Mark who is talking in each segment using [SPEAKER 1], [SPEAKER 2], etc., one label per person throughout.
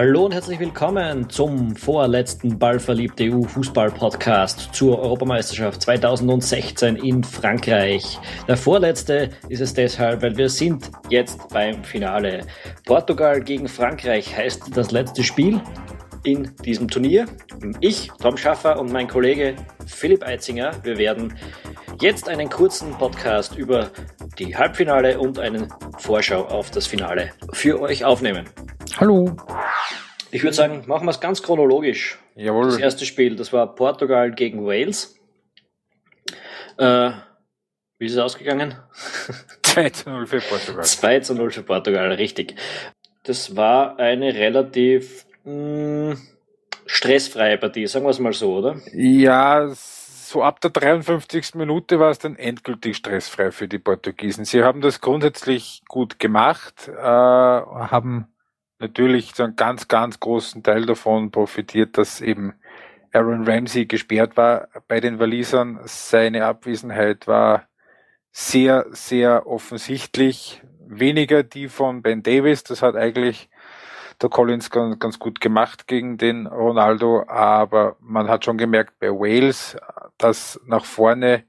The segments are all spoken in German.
[SPEAKER 1] Hallo und herzlich willkommen zum vorletzten Ballverliebte EU Fußball Podcast zur Europameisterschaft 2016 in Frankreich. Der vorletzte ist es deshalb, weil wir sind jetzt beim Finale. Portugal gegen Frankreich heißt das letzte Spiel in diesem Turnier. Ich, Tom Schaffer und mein Kollege Philipp Eitzinger, wir werden jetzt einen kurzen Podcast über die Halbfinale und einen Vorschau auf das Finale für euch aufnehmen.
[SPEAKER 2] Hallo.
[SPEAKER 1] Ich würde sagen, machen wir es ganz chronologisch.
[SPEAKER 2] Jawohl.
[SPEAKER 1] Das erste Spiel, das war Portugal gegen Wales. Äh, wie ist es ausgegangen?
[SPEAKER 2] 2 zu 0 für Portugal.
[SPEAKER 1] 2 zu 0 für Portugal, richtig. Das war eine relativ mh, stressfreie Partie, sagen wir es mal so, oder?
[SPEAKER 2] Ja, so ab der 53. Minute war es dann endgültig stressfrei für die Portugiesen. Sie haben das grundsätzlich gut gemacht, äh, haben natürlich so einen ganz, ganz großen Teil davon profitiert, dass eben Aaron Ramsey gesperrt war bei den Walisern. Seine Abwesenheit war sehr, sehr offensichtlich. Weniger die von Ben Davis. Das hat eigentlich der Collins ganz, ganz gut gemacht gegen den Ronaldo. Aber man hat schon gemerkt bei Wales, dass nach vorne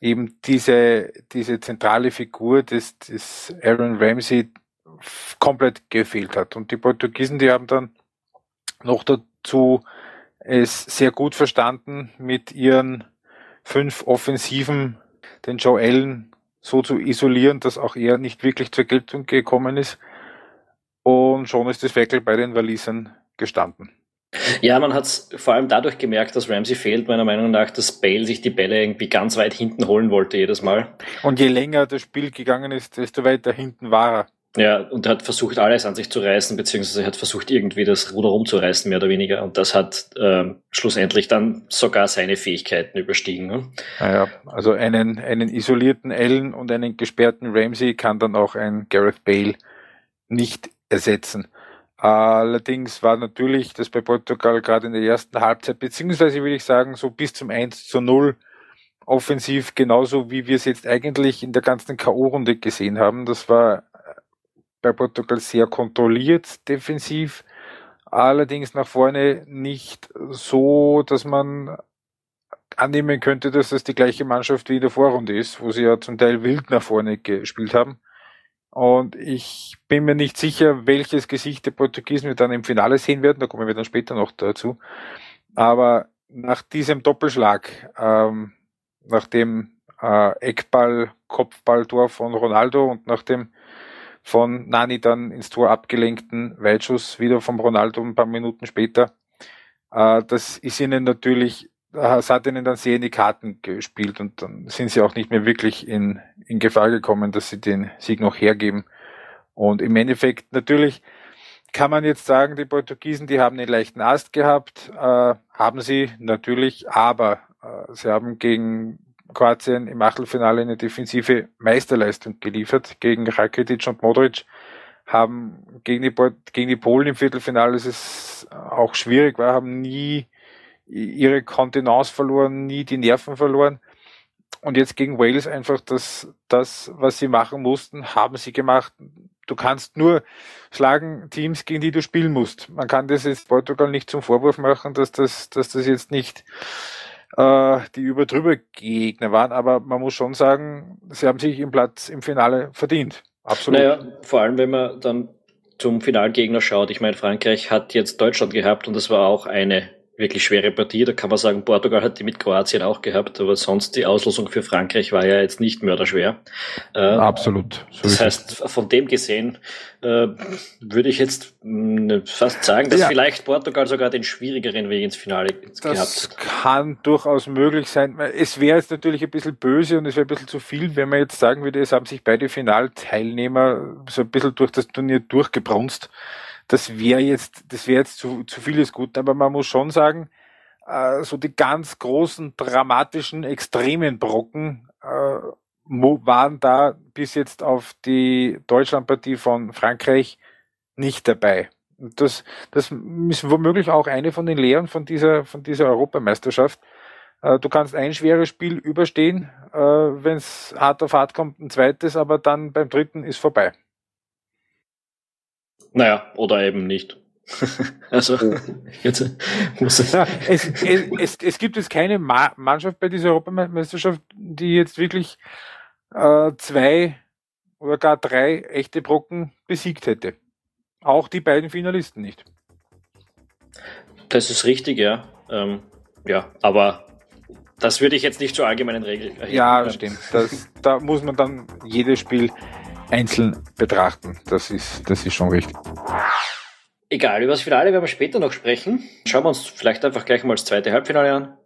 [SPEAKER 2] eben diese, diese zentrale Figur des, des Aaron Ramsey komplett gefehlt hat. Und die Portugiesen, die haben dann noch dazu es sehr gut verstanden, mit ihren fünf Offensiven den Joe Allen so zu isolieren, dass auch er nicht wirklich zur Geltung gekommen ist. Und schon ist das Weckel bei den Walisern gestanden.
[SPEAKER 1] Ja, man hat es vor allem dadurch gemerkt, dass Ramsey fehlt, meiner Meinung nach, dass Bale sich die Bälle irgendwie ganz weit hinten holen wollte jedes Mal.
[SPEAKER 2] Und je länger das Spiel gegangen ist, desto weiter hinten war er.
[SPEAKER 1] Ja, und hat versucht, alles an sich zu reißen, beziehungsweise hat versucht, irgendwie das Ruder rumzureißen, mehr oder weniger. Und das hat äh, schlussendlich dann sogar seine Fähigkeiten überstiegen. Ne?
[SPEAKER 2] Naja, also einen, einen isolierten Allen und einen gesperrten Ramsey kann dann auch ein Gareth Bale nicht ersetzen. Allerdings war natürlich das bei Portugal gerade in der ersten Halbzeit, beziehungsweise würde ich sagen, so bis zum 1 zu 0 offensiv genauso, wie wir es jetzt eigentlich in der ganzen K.O.-Runde gesehen haben. Das war bei Portugal sehr kontrolliert defensiv, allerdings nach vorne nicht so, dass man annehmen könnte, dass das die gleiche Mannschaft wie in der Vorrunde ist, wo sie ja zum Teil wild nach vorne gespielt haben. Und ich bin mir nicht sicher, welches Gesicht der Portugiesen wir dann im Finale sehen werden, da kommen wir dann später noch dazu. Aber nach diesem Doppelschlag, ähm, nach dem äh, Eckball-Kopfballtor von Ronaldo und nach dem von Nani dann ins Tor abgelenkten Weitschuss wieder vom Ronaldo ein paar Minuten später. Äh, das ist ihnen natürlich, es hat ihnen dann sehr in die Karten gespielt und dann sind sie auch nicht mehr wirklich in, in Gefahr gekommen, dass sie den Sieg noch hergeben. Und im Endeffekt natürlich kann man jetzt sagen, die Portugiesen, die haben einen leichten Ast gehabt, äh, haben sie natürlich, aber äh, sie haben gegen Kroatien im Achtelfinale eine defensive Meisterleistung geliefert gegen Rakitic und Modric haben gegen die, gegen die Polen im Viertelfinale, das es auch schwierig war, haben nie ihre Kontenance verloren, nie die Nerven verloren. Und jetzt gegen Wales einfach das, das, was sie machen mussten, haben sie gemacht. Du kannst nur schlagen Teams, gegen die du spielen musst. Man kann das jetzt Portugal nicht zum Vorwurf machen, dass das, dass das jetzt nicht äh, die über drüber Gegner waren, aber man muss schon sagen, sie haben sich im Platz im Finale verdient. Absolut.
[SPEAKER 1] Naja, vor allem wenn man dann zum Finalgegner schaut. Ich meine, Frankreich hat jetzt Deutschland gehabt und das war auch eine wirklich schwere Partie. Da kann man sagen, Portugal hat die mit Kroatien auch gehabt, aber sonst die Auslosung für Frankreich war ja jetzt nicht mörderschwer.
[SPEAKER 2] Äh, Absolut.
[SPEAKER 1] So das heißt, von dem gesehen äh, würde ich jetzt mh, fast sagen, dass ja. vielleicht Portugal sogar den schwierigeren Weg ins Finale
[SPEAKER 2] das gehabt hat. Das kann durchaus möglich sein. Es wäre jetzt natürlich ein bisschen böse und es wäre ein bisschen zu viel, wenn man jetzt sagen würde, es haben sich beide Finalteilnehmer so ein bisschen durch das Turnier durchgebrunst das wäre jetzt, das wäre jetzt zu, zu vieles gut, aber man muss schon sagen, äh, so die ganz großen, dramatischen, extremen Brocken äh, waren da bis jetzt auf die Deutschlandpartie von Frankreich nicht dabei. Und das, das ist womöglich auch eine von den Lehren von dieser, von dieser Europameisterschaft. Äh, du kannst ein schweres Spiel überstehen, äh, wenn es hart auf hart kommt, ein zweites, aber dann beim dritten ist vorbei.
[SPEAKER 1] Naja, oder eben nicht. also, jetzt muss
[SPEAKER 2] es, es, es, es, gibt jetzt keine Ma Mannschaft bei dieser Europameisterschaft, die jetzt wirklich äh, zwei oder gar drei echte Brocken besiegt hätte. Auch die beiden Finalisten nicht.
[SPEAKER 1] Das ist richtig, ja. Ähm, ja, aber das würde ich jetzt nicht zur allgemeinen Regel
[SPEAKER 2] erheben. Ja, stimmt. Das, da muss man dann jedes Spiel einzeln betrachten. Das ist, das ist schon richtig.
[SPEAKER 1] Egal, über das Finale werden wir später noch sprechen. Schauen wir uns vielleicht einfach gleich mal das zweite Halbfinale an.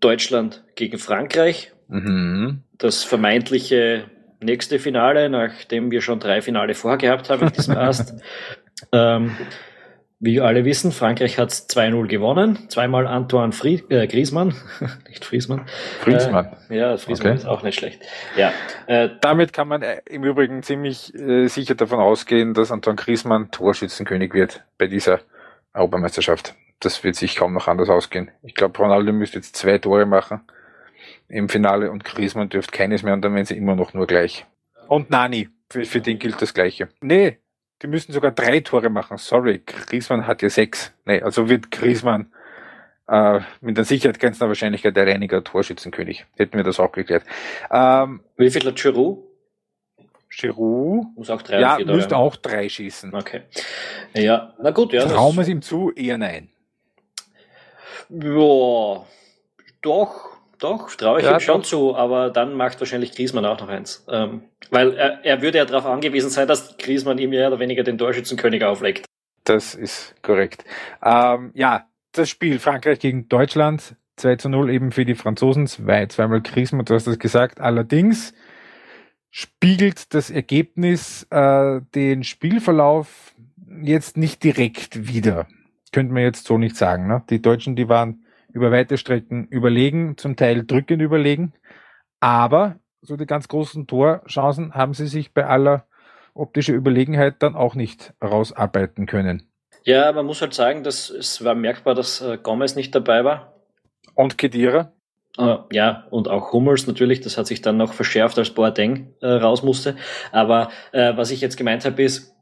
[SPEAKER 1] Deutschland gegen Frankreich. Mhm. Das vermeintliche nächste Finale, nachdem wir schon drei Finale vorgehabt haben in diesem Ast. ähm, wie wir alle wissen, Frankreich hat 2-0 gewonnen. Zweimal Antoine Frie äh, Griezmann, nicht Friesmann.
[SPEAKER 2] Friesmann.
[SPEAKER 1] Äh, ja, Friesmann okay. ist auch nicht schlecht. Ja,
[SPEAKER 2] äh, Damit kann man äh, im Übrigen ziemlich äh, sicher davon ausgehen, dass Antoine Griezmann Torschützenkönig wird bei dieser Europameisterschaft. Das wird sich kaum noch anders ausgehen. Ich glaube, Ronaldo müsste jetzt zwei Tore machen im Finale und Griezmann dürfte keines mehr und dann wären sie immer noch nur gleich. Und Nani, für, für den gilt das Gleiche. Nee, die müssen sogar drei Tore machen. Sorry, Griezmann hat ja sechs. Nee, also wird Griezmann äh, mit der Sicherheit grenzender Wahrscheinlichkeit der reiniger Torschützenkönig. Hätten wir das auch geklärt.
[SPEAKER 1] Ähm, Wie viel hat Giroud?
[SPEAKER 2] Giroud
[SPEAKER 1] muss auch drei
[SPEAKER 2] ja, müsste auch drei schießen.
[SPEAKER 1] Okay. Ja, na gut, ja.
[SPEAKER 2] Trauen wir es ihm zu? Eher nein.
[SPEAKER 1] Ja, doch. Doch, traue ich ja, ihm schon doch. zu, aber dann macht wahrscheinlich Griesmann auch noch eins. Ähm, weil er, er würde ja darauf angewiesen sein, dass Griesmann ihm mehr oder weniger den Torschützenkönig auflegt.
[SPEAKER 2] Das ist korrekt. Ähm, ja, das Spiel Frankreich gegen Deutschland, 2 zu 0 eben für die Franzosen, zwei, zweimal Griesmann, du hast das gesagt. Allerdings spiegelt das Ergebnis äh, den Spielverlauf jetzt nicht direkt wieder. Könnte man jetzt so nicht sagen. Ne? Die Deutschen, die waren über weite Strecken überlegen, zum Teil drückend überlegen. Aber so die ganz großen Torchancen haben sie sich bei aller optischer Überlegenheit dann auch nicht rausarbeiten können.
[SPEAKER 1] Ja, man muss halt sagen, dass es war merkbar, dass äh, Gomez nicht dabei war.
[SPEAKER 2] Und Kedira?
[SPEAKER 1] Uh, ja, und auch Hummels natürlich, das hat sich dann noch verschärft, als Boateng äh, raus musste. Aber äh, was ich jetzt gemeint habe, ist,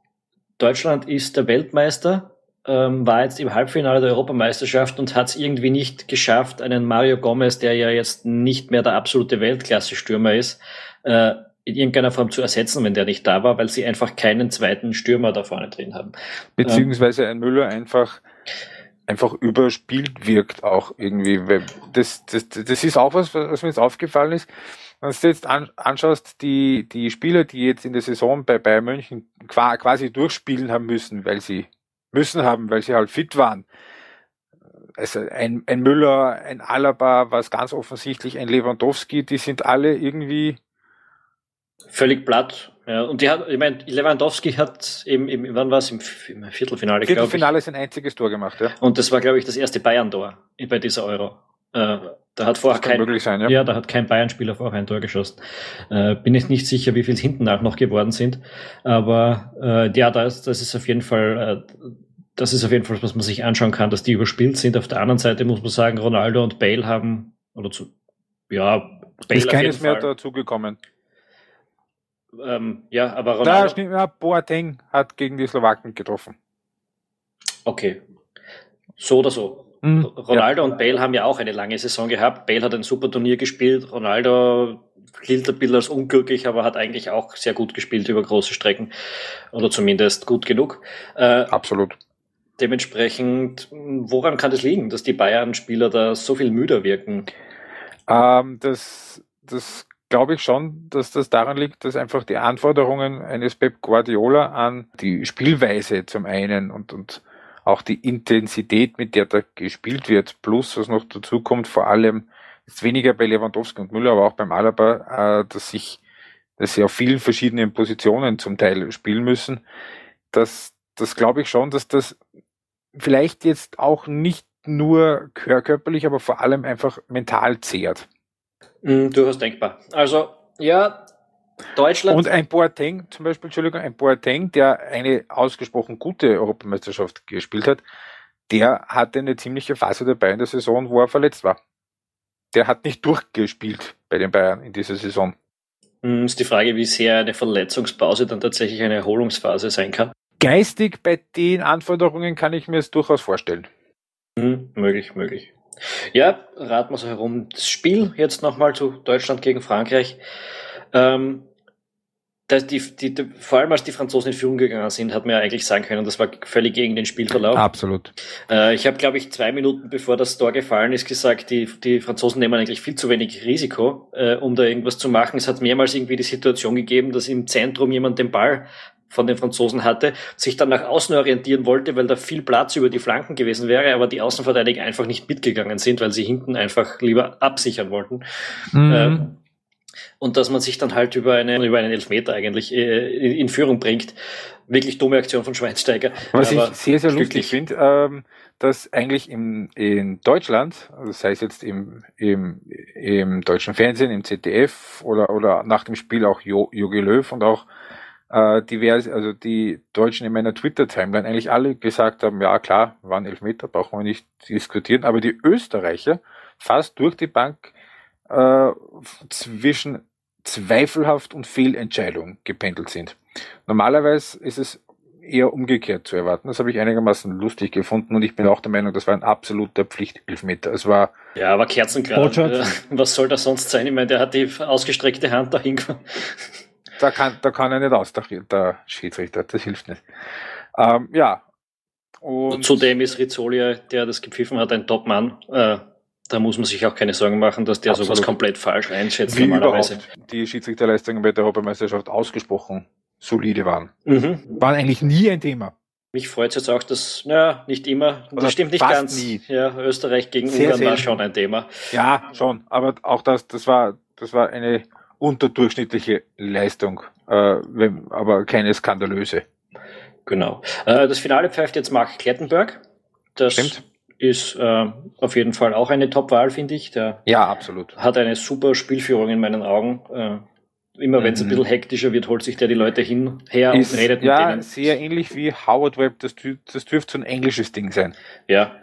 [SPEAKER 1] Deutschland ist der Weltmeister ähm, war jetzt im Halbfinale der Europameisterschaft und hat es irgendwie nicht geschafft, einen Mario Gomez, der ja jetzt nicht mehr der absolute Weltklasse-Stürmer ist, äh, in irgendeiner Form zu ersetzen, wenn der nicht da war, weil sie einfach keinen zweiten Stürmer da vorne drin haben.
[SPEAKER 2] Beziehungsweise ein Müller einfach einfach überspielt wirkt auch irgendwie. Das, das, das ist auch was, was mir jetzt aufgefallen ist. Wenn du jetzt anschaust, die, die Spieler, die jetzt in der Saison bei Bayern München quasi durchspielen haben müssen, weil sie müssen haben, weil sie halt fit waren. Also ein, ein Müller, ein Alaba, was ganz offensichtlich ein Lewandowski, die sind alle irgendwie
[SPEAKER 1] völlig platt. Ja, und die hat, ich meine, Lewandowski hat eben, eben wann war es im, im Viertelfinale?
[SPEAKER 2] Viertelfinale ist ein einziges Tor gemacht, ja.
[SPEAKER 1] Und das war, glaube ich, das erste Bayern-Tor bei dieser Euro. Äh, da hat vorher kein,
[SPEAKER 2] sein, ja.
[SPEAKER 1] ja. da hat kein Bayern-Spieler vorher ein Tor geschossen. Äh, bin ich nicht sicher, wie viel es hinten nach noch geworden sind. Aber äh, ja, das, das ist auf jeden Fall, äh, das ist auf jeden Fall, was man sich anschauen kann, dass die überspielt sind. Auf der anderen Seite muss man sagen, Ronaldo und Bale haben, oder zu, ja,
[SPEAKER 2] Bale ist keines mehr dazugekommen.
[SPEAKER 1] Ähm, ja, aber Ronaldo.
[SPEAKER 2] Da ja, Boateng hat gegen die Slowaken getroffen.
[SPEAKER 1] Okay. So oder so. Mhm, Ronaldo ja. und Bale haben ja auch eine lange Saison gehabt. Bale hat ein super Turnier gespielt. Ronaldo gilt ein bisschen als unglücklich, aber hat eigentlich auch sehr gut gespielt über große Strecken. Oder zumindest gut genug.
[SPEAKER 2] Äh, Absolut.
[SPEAKER 1] Dementsprechend, woran kann das liegen, dass die Bayern-Spieler da so viel müder wirken?
[SPEAKER 2] Ähm, das das glaube ich schon, dass das daran liegt, dass einfach die Anforderungen eines Pep Guardiola an die Spielweise zum einen und, und auch die Intensität, mit der da gespielt wird, plus was noch dazu kommt, vor allem jetzt weniger bei Lewandowski und Müller, aber auch beim Alaba, äh, dass sich, dass sie auf vielen verschiedenen Positionen zum Teil spielen müssen. Das, das glaube ich schon, dass das vielleicht jetzt auch nicht nur körperlich, aber vor allem einfach mental zehrt.
[SPEAKER 1] Mm, durchaus denkbar. Also, ja, Deutschland.
[SPEAKER 2] Und ein Boateng, zum Beispiel, Entschuldigung, ein Boateng, der eine ausgesprochen gute Europameisterschaft gespielt hat, der hatte eine ziemliche Phase dabei in der Saison, wo er verletzt war. Der hat nicht durchgespielt bei den Bayern in dieser Saison.
[SPEAKER 1] Mm, ist die Frage, wie sehr eine Verletzungspause dann tatsächlich eine Erholungsphase sein kann.
[SPEAKER 2] Geistig bei den Anforderungen kann ich mir es durchaus vorstellen.
[SPEAKER 1] Hm, möglich, möglich. Ja, raten wir so herum. Das Spiel jetzt nochmal zu Deutschland gegen Frankreich. Ähm, dass die, die, die, vor allem als die Franzosen in Führung gegangen sind, hat man ja eigentlich sagen können, das war völlig gegen den Spielverlauf.
[SPEAKER 2] Absolut.
[SPEAKER 1] Äh, ich habe, glaube ich, zwei Minuten bevor das Tor gefallen ist, gesagt, die, die Franzosen nehmen eigentlich viel zu wenig Risiko, äh, um da irgendwas zu machen. Es hat mehrmals irgendwie die Situation gegeben, dass im Zentrum jemand den Ball von den Franzosen hatte, sich dann nach außen orientieren wollte, weil da viel Platz über die Flanken gewesen wäre, aber die Außenverteidiger einfach nicht mitgegangen sind, weil sie hinten einfach lieber absichern wollten. Mhm. Äh, und dass man sich dann halt über, eine, über einen Elfmeter eigentlich äh, in Führung bringt. Wirklich dumme Aktion von Schweinsteiger.
[SPEAKER 2] Was ich sehr, sehr lustig finde, ähm, dass eigentlich im, in Deutschland, also sei es jetzt im, im, im deutschen Fernsehen, im ZDF oder, oder nach dem Spiel auch Jogi Löw und auch äh, divers, also die Deutschen in meiner Twitter-Timeline eigentlich alle gesagt haben, ja klar, waren Elfmeter, brauchen wir nicht diskutieren, aber die Österreicher fast durch die Bank äh, zwischen zweifelhaft und Fehlentscheidung gependelt sind. Normalerweise ist es eher umgekehrt zu erwarten. Das habe ich einigermaßen lustig gefunden und ich bin auch der Meinung, das war ein absoluter Pflichtelfmeter. Es war
[SPEAKER 1] ja, aber Kerzengrad. Was soll das sonst sein? Ich meine, der hat die ausgestreckte Hand dahin.
[SPEAKER 2] Da kann, da kann er nicht aus, der, der Schiedsrichter. Das hilft nicht. Ähm, ja.
[SPEAKER 1] Und Zudem ist Rizzoli, der das gepfiffen hat, ein Top-Mann. Äh, da muss man sich auch keine Sorgen machen, dass der Absolut. sowas komplett falsch einschätzt
[SPEAKER 2] Wie normalerweise. Die Schiedsrichterleistungen bei der Europameisterschaft ausgesprochen solide waren. Mhm. Waren eigentlich nie ein Thema.
[SPEAKER 1] Mich freut es jetzt auch, dass, naja, nicht immer, das Oder stimmt nicht ganz. Nie. Ja, Österreich gegen sehr, Ungarn sehr war schon ein Thema.
[SPEAKER 2] Ja, schon. Aber auch das, das war, das war eine unterdurchschnittliche Leistung, äh, wenn, aber keine skandalöse.
[SPEAKER 1] Genau. Äh, das Finale pfeift jetzt Mark Klettenberg. Das Stimmt ist äh, auf jeden Fall auch eine Top-Wahl, finde ich. Der
[SPEAKER 2] ja, absolut.
[SPEAKER 1] Hat eine super Spielführung in meinen Augen. Äh, immer wenn es mhm. ein bisschen hektischer wird, holt sich der die Leute hin, her
[SPEAKER 2] ist, und redet ja, mit denen. Ja, sehr ähnlich wie Howard Webb. Das, das dürfte so ein englisches Ding sein.
[SPEAKER 1] Ja,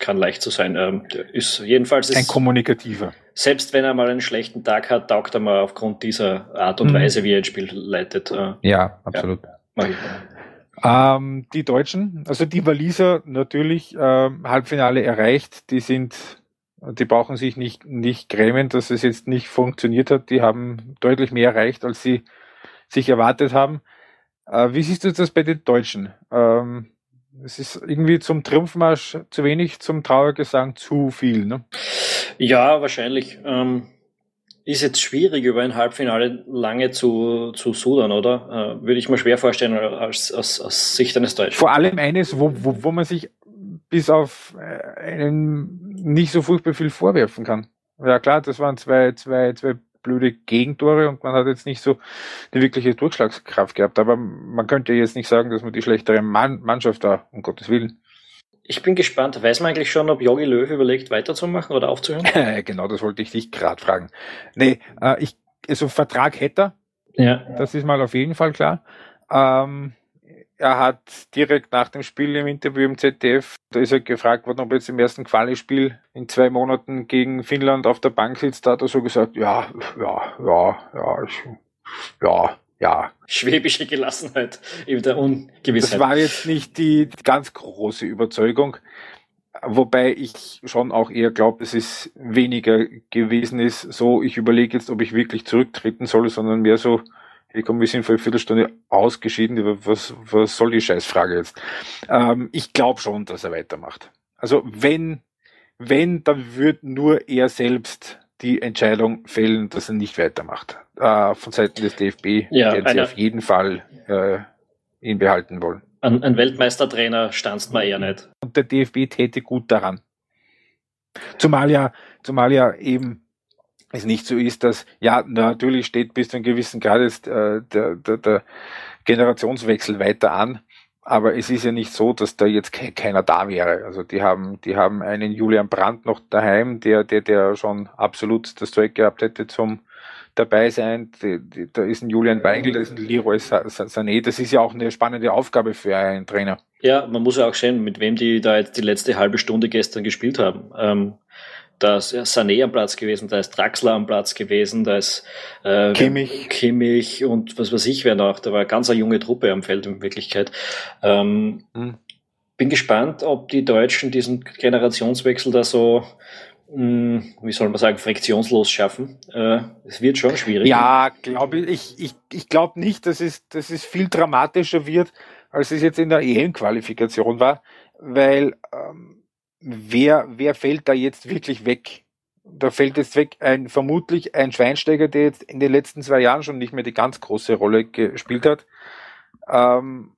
[SPEAKER 1] kann leicht so sein. Ähm, ist jedenfalls
[SPEAKER 2] ein kommunikativer.
[SPEAKER 1] Selbst wenn er mal einen schlechten Tag hat, taugt er mal aufgrund dieser Art und mhm. Weise, wie er ein Spiel leitet. Äh,
[SPEAKER 2] ja, absolut. Ja, ähm, die Deutschen, also die Waliser natürlich äh, Halbfinale erreicht, die sind, die brauchen sich nicht, nicht grämen, dass es jetzt nicht funktioniert hat. Die haben deutlich mehr erreicht, als sie sich erwartet haben. Äh, wie siehst du das bei den Deutschen? Ähm, es ist irgendwie zum Triumphmarsch zu wenig, zum Trauergesang zu viel. Ne?
[SPEAKER 1] Ja, wahrscheinlich. Ähm, ist jetzt schwierig, über ein Halbfinale lange zu, zu sudern, oder? Äh, würde ich mir schwer vorstellen als, als, aus Sicht eines Deutschen.
[SPEAKER 2] Vor allem eines, wo, wo, wo man sich bis auf äh, einen nicht so furchtbar viel vorwerfen kann. Ja klar, das waren zwei, zwei, zwei blöde Gegentore und man hat jetzt nicht so die wirkliche Durchschlagskraft gehabt. Aber man könnte jetzt nicht sagen, dass man die schlechtere Mann Mannschaft da, um Gottes Willen.
[SPEAKER 1] Ich bin gespannt. Weiß man eigentlich schon, ob Jogi Löw überlegt, weiterzumachen oder aufzuhören?
[SPEAKER 2] genau, das wollte ich dich gerade fragen. Nee, äh, ich, also Vertrag hätte er. Ja. Das ist mal auf jeden Fall klar. Ähm, er hat direkt nach dem Spiel im Interview im ZDF, da ist er gefragt worden, ob er jetzt im ersten Quali-Spiel in zwei Monaten gegen Finnland auf der Bank sitzt, da hat er so gesagt, ja, ja, ja, ja, ich, ja, ja.
[SPEAKER 1] Schwäbische Gelassenheit in der Ungewissheit.
[SPEAKER 2] Das war jetzt nicht die ganz große Überzeugung, wobei ich schon auch eher glaube, dass es weniger gewesen ist, so ich überlege jetzt, ob ich wirklich zurücktreten soll, sondern mehr so, hey komm, wir sind vor einer Viertelstunde ausgeschieden, was, was soll die Scheißfrage jetzt? Ähm, ich glaube schon, dass er weitermacht. Also wenn, wenn, dann wird nur er selbst die Entscheidung fällen, dass er nicht weitermacht. Äh, von Seiten des DFB ja, werden sie auf jeden Fall äh, ihn behalten wollen.
[SPEAKER 1] Ein, ein Weltmeistertrainer standst man eher nicht.
[SPEAKER 2] Und der DFB täte gut daran. Zumal ja, zumal ja eben es nicht so ist, dass ja natürlich steht bis zu einem gewissen Grad jetzt äh, der, der, der Generationswechsel weiter an, aber es ist ja nicht so, dass da jetzt ke keiner da wäre. Also die haben, die haben einen Julian Brandt noch daheim, der, der, der schon absolut das Zeug gehabt hätte zum dabei sein. Die, die, da ist ein Julian Weigel, da ist ein Leroy Sané. Das ist ja auch eine spannende Aufgabe für einen Trainer.
[SPEAKER 1] Ja, man muss ja auch sehen, mit wem die da jetzt die letzte halbe Stunde gestern gespielt haben. Ähm, Da ist Sané am Platz gewesen, da ist Draxler am Platz gewesen, da ist äh, Kimmich. Kimmich und was weiß ich wer noch. Da war eine ganz eine junge Truppe am Feld in Wirklichkeit. Ähm, mhm. Bin gespannt, ob die Deutschen diesen Generationswechsel da so hm, wie soll man sagen, friktionslos schaffen. Äh, es wird schon schwierig.
[SPEAKER 2] Ja, glaube ich, ich, ich glaube nicht, dass es, dass es viel dramatischer wird, als es jetzt in der EM-Qualifikation war, weil ähm, wer, wer fällt da jetzt wirklich weg? Da fällt jetzt weg ein vermutlich ein Schweinsteiger, der jetzt in den letzten zwei Jahren schon nicht mehr die ganz große Rolle gespielt hat. Ähm,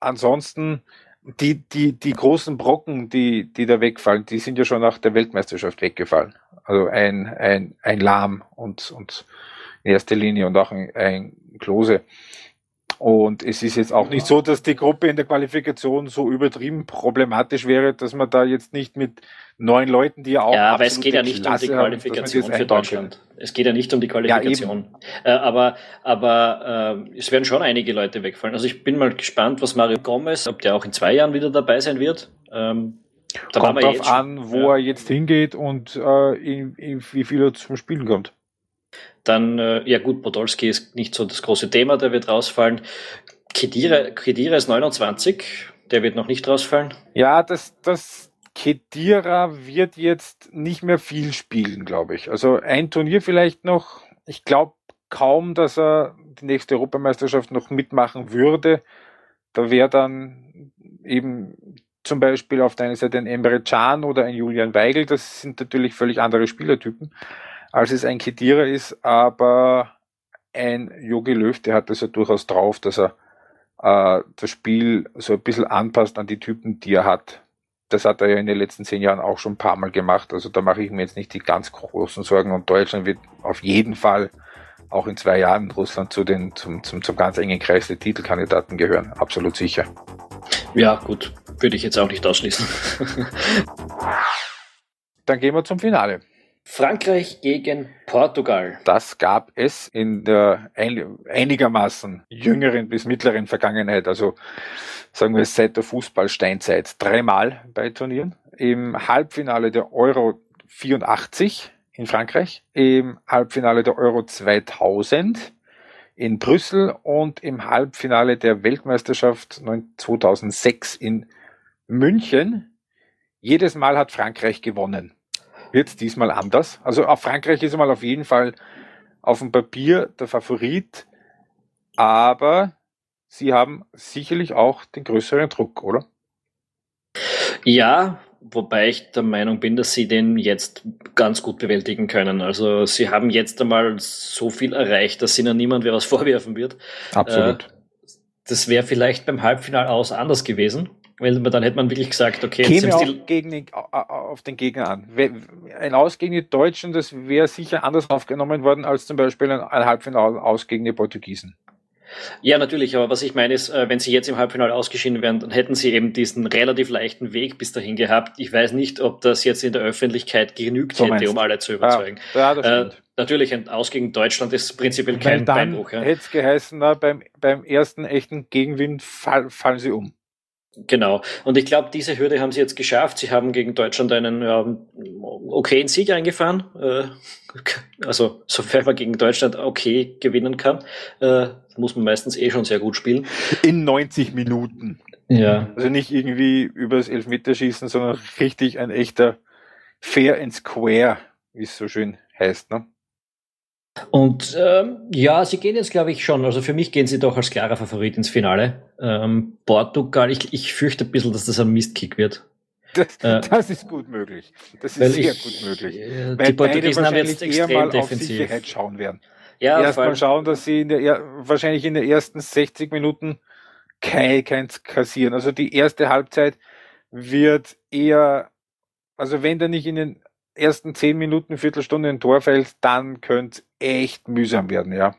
[SPEAKER 2] ansonsten die, die, die großen Brocken, die, die da wegfallen, die sind ja schon nach der Weltmeisterschaft weggefallen. Also ein, ein, ein Lahm und, und in erster Linie und auch ein, ein Klose. Und es ist jetzt auch nicht so, dass die Gruppe in der Qualifikation so übertrieben problematisch wäre, dass man da jetzt nicht mit neun Leuten, die ja auch.
[SPEAKER 1] Ja, aber es geht ja nicht Klasse um die Qualifikation haben, für Deutschland. Es geht ja nicht um die Qualifikation. Ja, äh, aber aber äh, es werden schon einige Leute wegfallen. Also ich bin mal gespannt, was Mario Gomez, ob der auch in zwei Jahren wieder dabei sein wird. Ähm,
[SPEAKER 2] da kommt drauf an, wo ja. er jetzt hingeht und äh, in, in, wie viel er zum Spielen kommt.
[SPEAKER 1] Dann, äh, ja gut, Podolski ist nicht so das große Thema, der wird rausfallen. Kedira, Kedira ist 29, der wird noch nicht rausfallen.
[SPEAKER 2] Ja, das, das Kedira wird jetzt nicht mehr viel spielen, glaube ich. Also ein Turnier vielleicht noch. Ich glaube kaum, dass er die nächste Europameisterschaft noch mitmachen würde. Da wäre dann eben zum Beispiel auf der einen Seite ein Emre Can oder ein Julian Weigel. Das sind natürlich völlig andere Spielertypen als es ein Kedira ist, aber ein Yogi Löw, der hat das ja durchaus drauf, dass er äh, das Spiel so ein bisschen anpasst an die Typen, die er hat. Das hat er ja in den letzten zehn Jahren auch schon ein paar Mal gemacht. Also da mache ich mir jetzt nicht die ganz großen Sorgen. Und Deutschland wird auf jeden Fall auch in zwei Jahren Russland zu den, zum, zum, zum ganz engen Kreis der Titelkandidaten gehören. Absolut sicher.
[SPEAKER 1] Ja, gut. Würde ich jetzt auch nicht ausschließen.
[SPEAKER 2] Dann gehen wir zum Finale.
[SPEAKER 1] Frankreich gegen Portugal.
[SPEAKER 2] Das gab es in der einigermaßen jüngeren bis mittleren Vergangenheit, also sagen wir seit der Fußballsteinzeit, dreimal bei Turnieren. Im Halbfinale der Euro 84 in Frankreich, im Halbfinale der Euro 2000 in Brüssel und im Halbfinale der Weltmeisterschaft 2006 in München. Jedes Mal hat Frankreich gewonnen wird es diesmal anders. Also auf Frankreich ist mal auf jeden Fall auf dem Papier der Favorit, aber sie haben sicherlich auch den größeren Druck, oder?
[SPEAKER 1] Ja, wobei ich der Meinung bin, dass sie den jetzt ganz gut bewältigen können. Also sie haben jetzt einmal so viel erreicht, dass ihnen niemand mehr was vorwerfen wird.
[SPEAKER 2] Absolut. Äh,
[SPEAKER 1] das wäre vielleicht beim Halbfinal aus anders gewesen. Weil dann hätte man wirklich gesagt, okay,
[SPEAKER 2] Käme auch gegen den, auf den Gegner an. Ein Aus gegen die Deutschen, das wäre sicher anders aufgenommen worden als zum Beispiel ein Halbfinale aus gegen die Portugiesen.
[SPEAKER 1] Ja, natürlich, aber was ich meine ist, äh, wenn sie jetzt im Halbfinale ausgeschieden wären, dann hätten sie eben diesen relativ leichten Weg bis dahin gehabt. Ich weiß nicht, ob das jetzt in der Öffentlichkeit genügt so hätte, um alle zu überzeugen. Ja, ja, äh, natürlich, ein Aus gegen Deutschland ist prinzipiell kein Beinbruch.
[SPEAKER 2] Ja. Hätte es geheißen, na, beim, beim ersten echten Gegenwind fall, fallen sie um.
[SPEAKER 1] Genau. Und ich glaube, diese Hürde haben sie jetzt geschafft. Sie haben gegen Deutschland einen ja, okayen Sieg eingefahren. Äh, also, sofern man gegen Deutschland okay gewinnen kann, äh, muss man meistens eh schon sehr gut spielen.
[SPEAKER 2] In 90 Minuten.
[SPEAKER 1] Ja.
[SPEAKER 2] Also nicht irgendwie übers Elfmeterschießen, sondern richtig ein echter Fair and Square, wie es so schön heißt. Ne?
[SPEAKER 1] Und ähm, ja, sie gehen jetzt, glaube ich, schon. Also für mich gehen sie doch als klarer Favorit ins Finale. Ähm, Portugal, ich, ich fürchte ein bisschen, dass das ein Mistkick wird.
[SPEAKER 2] Das, äh, das ist gut möglich. Das ist sehr ich, gut möglich.
[SPEAKER 1] Äh, die Portugiesen haben jetzt extrem eher mal defensiv. auf Sicherheit
[SPEAKER 2] schauen werden. Ja, Erstmal schauen, dass sie in der, wahrscheinlich in den ersten 60 Minuten kein, keins kassieren. Also die erste Halbzeit wird eher, also wenn da nicht in den ersten zehn Minuten, Viertelstunde ein Tor fällt, dann könnte es echt mühsam werden, ja.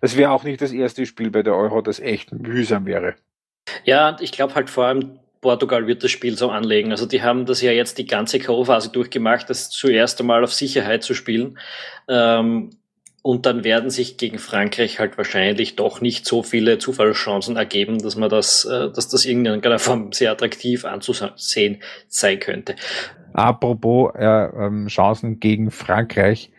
[SPEAKER 2] Das wäre auch nicht das erste Spiel bei der Euro, das echt mühsam wäre.
[SPEAKER 1] Ja, ich glaube halt vor allem, Portugal wird das Spiel so anlegen. Also die haben das ja jetzt die ganze K.O.-Phase durchgemacht, das zuerst einmal auf Sicherheit zu spielen. Ähm, und dann werden sich gegen Frankreich halt wahrscheinlich doch nicht so viele Zufallschancen ergeben, dass man das, äh, dass das in irgendeiner Form sehr attraktiv anzusehen sein könnte.
[SPEAKER 2] Apropos äh, ähm, Chancen gegen Frankreich,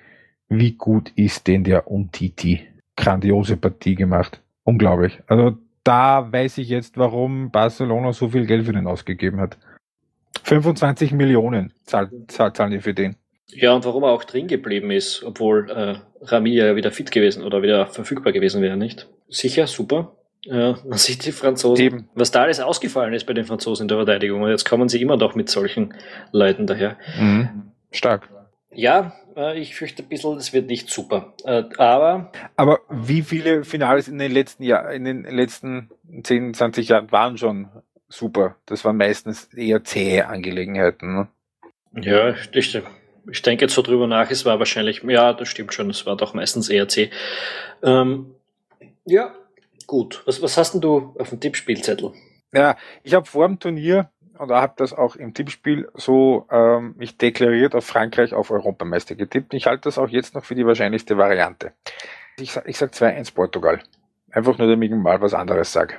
[SPEAKER 2] wie gut ist denn der Umtiti? Grandiose Partie gemacht. Unglaublich. Also da weiß ich jetzt, warum Barcelona so viel Geld für den ausgegeben hat. 25 Millionen zahlen, zahlen die für den.
[SPEAKER 1] Ja, und warum er auch drin geblieben ist, obwohl äh, Rami ja wieder fit gewesen oder wieder verfügbar gewesen wäre, nicht? Sicher, super. Ja, man sieht die Franzosen, Eben. was da alles ausgefallen ist bei den Franzosen in der Verteidigung. Und jetzt kommen sie immer noch mit solchen Leuten daher.
[SPEAKER 2] Mhm. Stark.
[SPEAKER 1] Ja, äh, ich fürchte ein bisschen, es wird nicht super. Äh, aber.
[SPEAKER 2] Aber wie viele Finales in den letzten Jahren, in den letzten 10, 20 Jahren waren schon super? Das waren meistens eher zähe Angelegenheiten. Ne?
[SPEAKER 1] Ja, ich, ich denke jetzt so drüber nach, es war wahrscheinlich, ja, das stimmt schon, es war doch meistens eher zäh. Ähm, ja, gut. Was, was hast denn du auf dem Tippspielzettel?
[SPEAKER 2] Ja, ich habe vor dem Turnier und habe das auch im Tippspiel so ähm, mich deklariert auf Frankreich auf Europameister getippt. Ich halte das auch jetzt noch für die wahrscheinlichste Variante. Ich, ich sage 2-1 Portugal. Einfach nur, damit ich mal was anderes sage.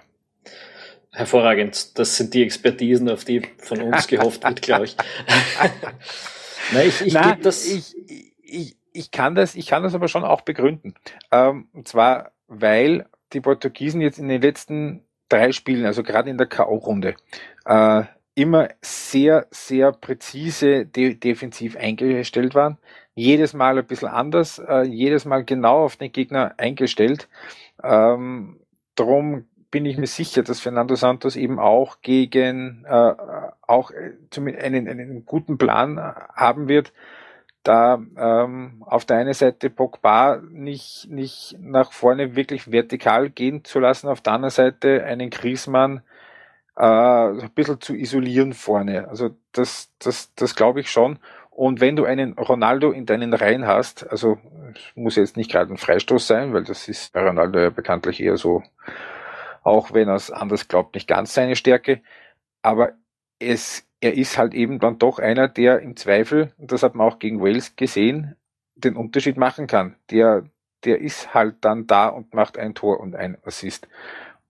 [SPEAKER 1] Hervorragend. Das sind die Expertisen, auf die von uns gehofft wird, glaube ich.
[SPEAKER 2] Nein, ich, ich, Nein, das ich, ich, ich, kann das, ich kann das aber schon auch begründen. Ähm, und zwar, weil die Portugiesen jetzt in den letzten drei Spielen, also gerade in der K.O.-Runde, äh, immer sehr, sehr präzise de defensiv eingestellt waren. Jedes Mal ein bisschen anders, äh, jedes Mal genau auf den Gegner eingestellt. Ähm, drum bin ich mir sicher, dass Fernando Santos eben auch gegen äh, auch äh, einen, einen guten Plan haben wird, da ähm, auf der einen Seite Pogba nicht, nicht nach vorne wirklich vertikal gehen zu lassen, auf der anderen Seite einen Griezmann äh, ein bisschen zu isolieren vorne. Also das, das, das glaube ich schon. Und wenn du einen Ronaldo in deinen Reihen hast, also muss jetzt nicht gerade ein Freistoß sein, weil das ist bei Ronaldo ja bekanntlich eher so, auch wenn er es anders glaubt, nicht ganz seine Stärke. Aber es er ist halt eben dann doch einer, der im Zweifel, und das hat man auch gegen Wales gesehen, den Unterschied machen kann. Der, der ist halt dann da und macht ein Tor und ein Assist.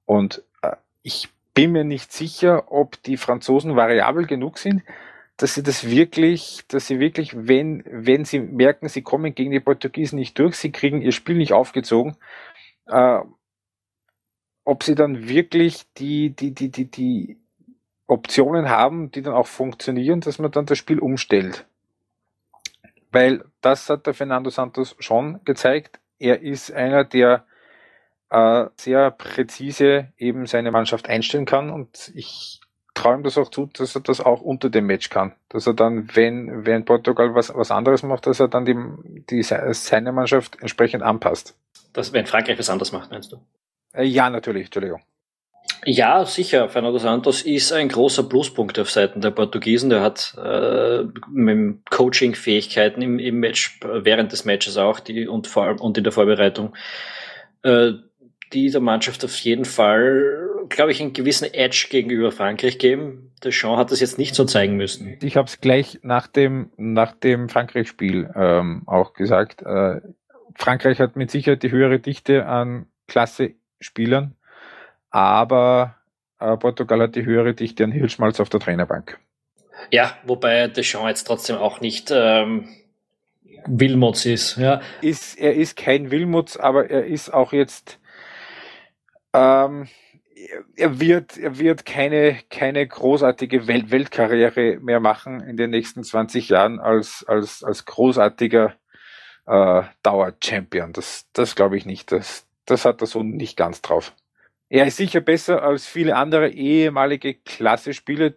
[SPEAKER 2] Und äh, ich bin mir nicht sicher, ob die Franzosen variabel genug sind, dass sie das wirklich, dass sie wirklich, wenn, wenn sie merken, sie kommen gegen die Portugiesen nicht durch, sie kriegen ihr Spiel nicht aufgezogen, äh, ob sie dann wirklich die, die, die, die, die Optionen haben, die dann auch funktionieren, dass man dann das Spiel umstellt. Weil das hat der Fernando Santos schon gezeigt. Er ist einer, der äh, sehr präzise eben seine Mannschaft einstellen kann und ich traue ihm das auch zu, dass er das auch unter dem Match kann. Dass er dann, wenn, wenn Portugal was, was anderes macht, dass er dann die, die, seine Mannschaft entsprechend anpasst.
[SPEAKER 1] Das, wenn Frankreich was anderes macht, meinst du?
[SPEAKER 2] Äh, ja, natürlich, Entschuldigung.
[SPEAKER 1] Ja, sicher. Fernando Santos ist ein großer Pluspunkt auf Seiten der Portugiesen. Der hat äh, mit Coaching-Fähigkeiten im, im Match, während des Matches auch die, und, vor, und in der Vorbereitung, äh, die der Mannschaft auf jeden Fall, glaube ich, einen gewissen Edge gegenüber Frankreich geben. Der Jean hat das jetzt nicht so zeigen müssen.
[SPEAKER 2] Ich habe es gleich nach dem, nach dem Frankreich-Spiel ähm, auch gesagt. Äh, Frankreich hat mit Sicherheit die höhere Dichte an Klasse-Spielern aber äh, Portugal hat die höhere Dichte an Hirschmalz auf der Trainerbank.
[SPEAKER 1] Ja, wobei Deschamps jetzt trotzdem auch nicht ähm, Wilmots ist. Ja.
[SPEAKER 2] Ist, er ist kein Wilmots, aber er ist auch jetzt ähm, er wird, er wird keine, keine großartige Welt Weltkarriere mehr machen in den nächsten 20 Jahren als, als, als großartiger äh, Dauer-Champion. Das, das glaube ich nicht. Das, das hat er so nicht ganz drauf. Er ist sicher besser als viele andere ehemalige Klasse-Spieler,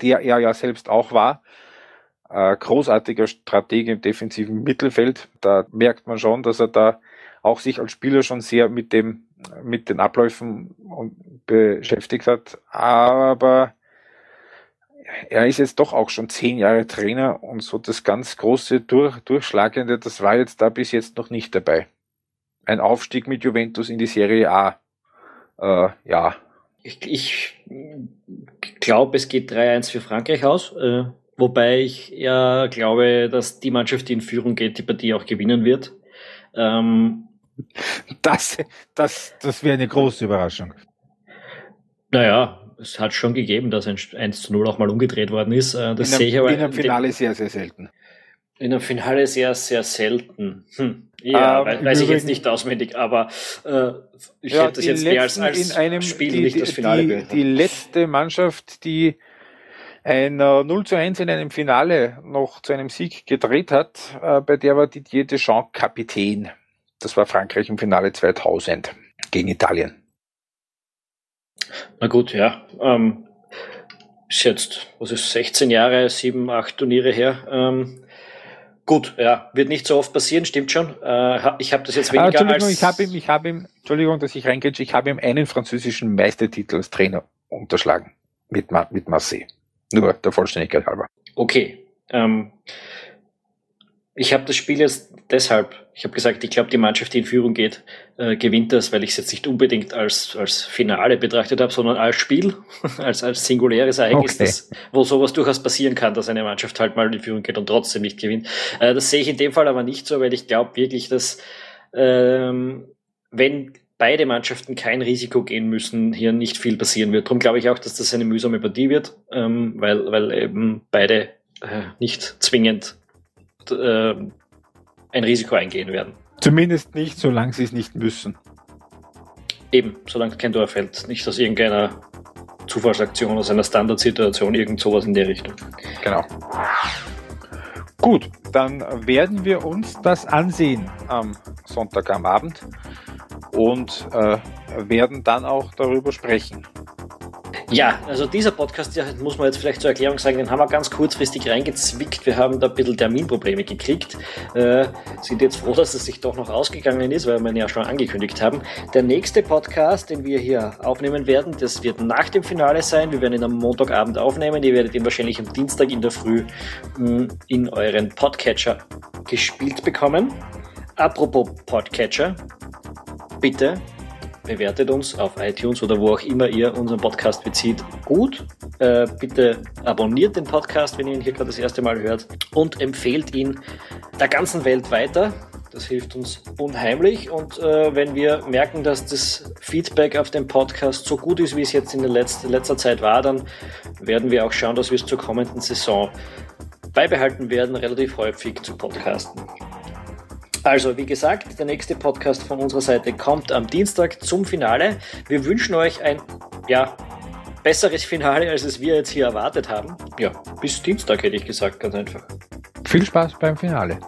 [SPEAKER 2] der er ja selbst auch war. Äh, großartiger Stratege im defensiven Mittelfeld. Da merkt man schon, dass er da auch sich als Spieler schon sehr mit dem, mit den Abläufen beschäftigt hat. Aber er ist jetzt doch auch schon zehn Jahre Trainer und so das ganz große Durch, Durchschlagende, das war jetzt da bis jetzt noch nicht dabei. Ein Aufstieg mit Juventus in die Serie A äh, ja.
[SPEAKER 1] Ich, ich glaube, es geht 3-1 für Frankreich aus. Äh, wobei ich ja glaube, dass die Mannschaft, die in Führung geht, die Partie auch gewinnen wird. Ähm,
[SPEAKER 2] das das, das wäre eine große Überraschung.
[SPEAKER 1] Naja, es hat schon gegeben, dass ein 1 zu 0 auch mal umgedreht worden ist. Äh, das
[SPEAKER 2] in
[SPEAKER 1] sehe ich aber
[SPEAKER 2] in einem Finale sehr, sehr selten.
[SPEAKER 1] In einem Finale sehr, sehr selten. Hm. Ja, ähm, weiß ich jetzt nicht auswendig, aber äh, ich ja, hätte das jetzt mehr als, als
[SPEAKER 2] in einem, Spiel die, nicht das Finale die, die, die letzte Mannschaft, die ein äh, 0 zu 1 in einem Finale noch zu einem Sieg gedreht hat, äh, bei der war Didier Deschamps Kapitän. Das war Frankreich im Finale 2000 gegen Italien.
[SPEAKER 1] Na gut, ja. Ähm, ist jetzt, was ist, 16 Jahre, 7, 8 Turniere her. Ähm, Gut, ja, wird nicht so oft passieren, stimmt schon. Äh, ich habe das jetzt weniger ah,
[SPEAKER 2] Entschuldigung, als ich habe ihm, ich habe ihm, Entschuldigung, dass ich reingehe, ich habe ihm einen französischen Meistertitel als Trainer unterschlagen mit, mit Marseille. Nur der Vollständigkeit halber.
[SPEAKER 1] Okay. Ähm, ich habe das Spiel jetzt deshalb, ich habe gesagt, ich glaube, die Mannschaft, die in Führung geht, äh, gewinnt das, weil ich es jetzt nicht unbedingt als, als Finale betrachtet habe, sondern als Spiel, als, als singuläres Ereignis, okay. das, wo sowas durchaus passieren kann, dass eine Mannschaft halt mal in Führung geht und trotzdem nicht gewinnt. Äh, das sehe ich in dem Fall aber nicht so, weil ich glaube wirklich, dass ähm, wenn beide Mannschaften kein Risiko gehen müssen, hier nicht viel passieren wird. Darum glaube ich auch, dass das eine mühsame Partie wird, ähm, weil, weil eben beide äh, nicht zwingend äh, ein Risiko eingehen werden.
[SPEAKER 2] Zumindest nicht, solange sie es nicht müssen.
[SPEAKER 1] Eben, solange kein Tor fällt. Nicht aus irgendeiner Zufallsaktion, aus einer Standardsituation, irgend sowas in der Richtung.
[SPEAKER 2] Genau. Gut, dann werden wir uns das ansehen am Sonntag am Abend und äh, werden dann auch darüber sprechen.
[SPEAKER 1] Ja, also dieser Podcast, ja, muss man jetzt vielleicht zur Erklärung sagen, den haben wir ganz kurzfristig reingezwickt. Wir haben da ein bisschen Terminprobleme gekriegt. Äh, sind jetzt froh, dass es sich doch noch ausgegangen ist, weil wir ihn ja schon angekündigt haben. Der nächste Podcast, den wir hier aufnehmen werden, das wird nach dem Finale sein. Wir werden ihn am Montagabend aufnehmen. Ihr werdet ihn wahrscheinlich am Dienstag in der Früh mh, hm, in euren Podcatcher gespielt bekommen. Apropos Podcatcher, bitte bewertet uns auf iTunes oder wo auch immer ihr unseren Podcast bezieht. Gut. Äh, bitte abonniert den Podcast, wenn ihr ihn hier gerade das erste Mal hört und empfehlt ihn der ganzen Welt weiter. Das hilft uns unheimlich. Und äh, wenn wir merken, dass das Feedback auf dem Podcast so gut ist, wie es jetzt in der letzter, letzter Zeit war, dann werden wir auch schauen, dass wir es zur kommenden Saison beibehalten werden, relativ häufig zu podcasten. Also, wie gesagt, der nächste Podcast von unserer Seite kommt am Dienstag zum Finale. Wir wünschen euch ein, ja, besseres Finale, als es wir jetzt hier erwartet haben. Ja, bis Dienstag hätte ich gesagt, ganz einfach.
[SPEAKER 2] Viel Spaß beim Finale.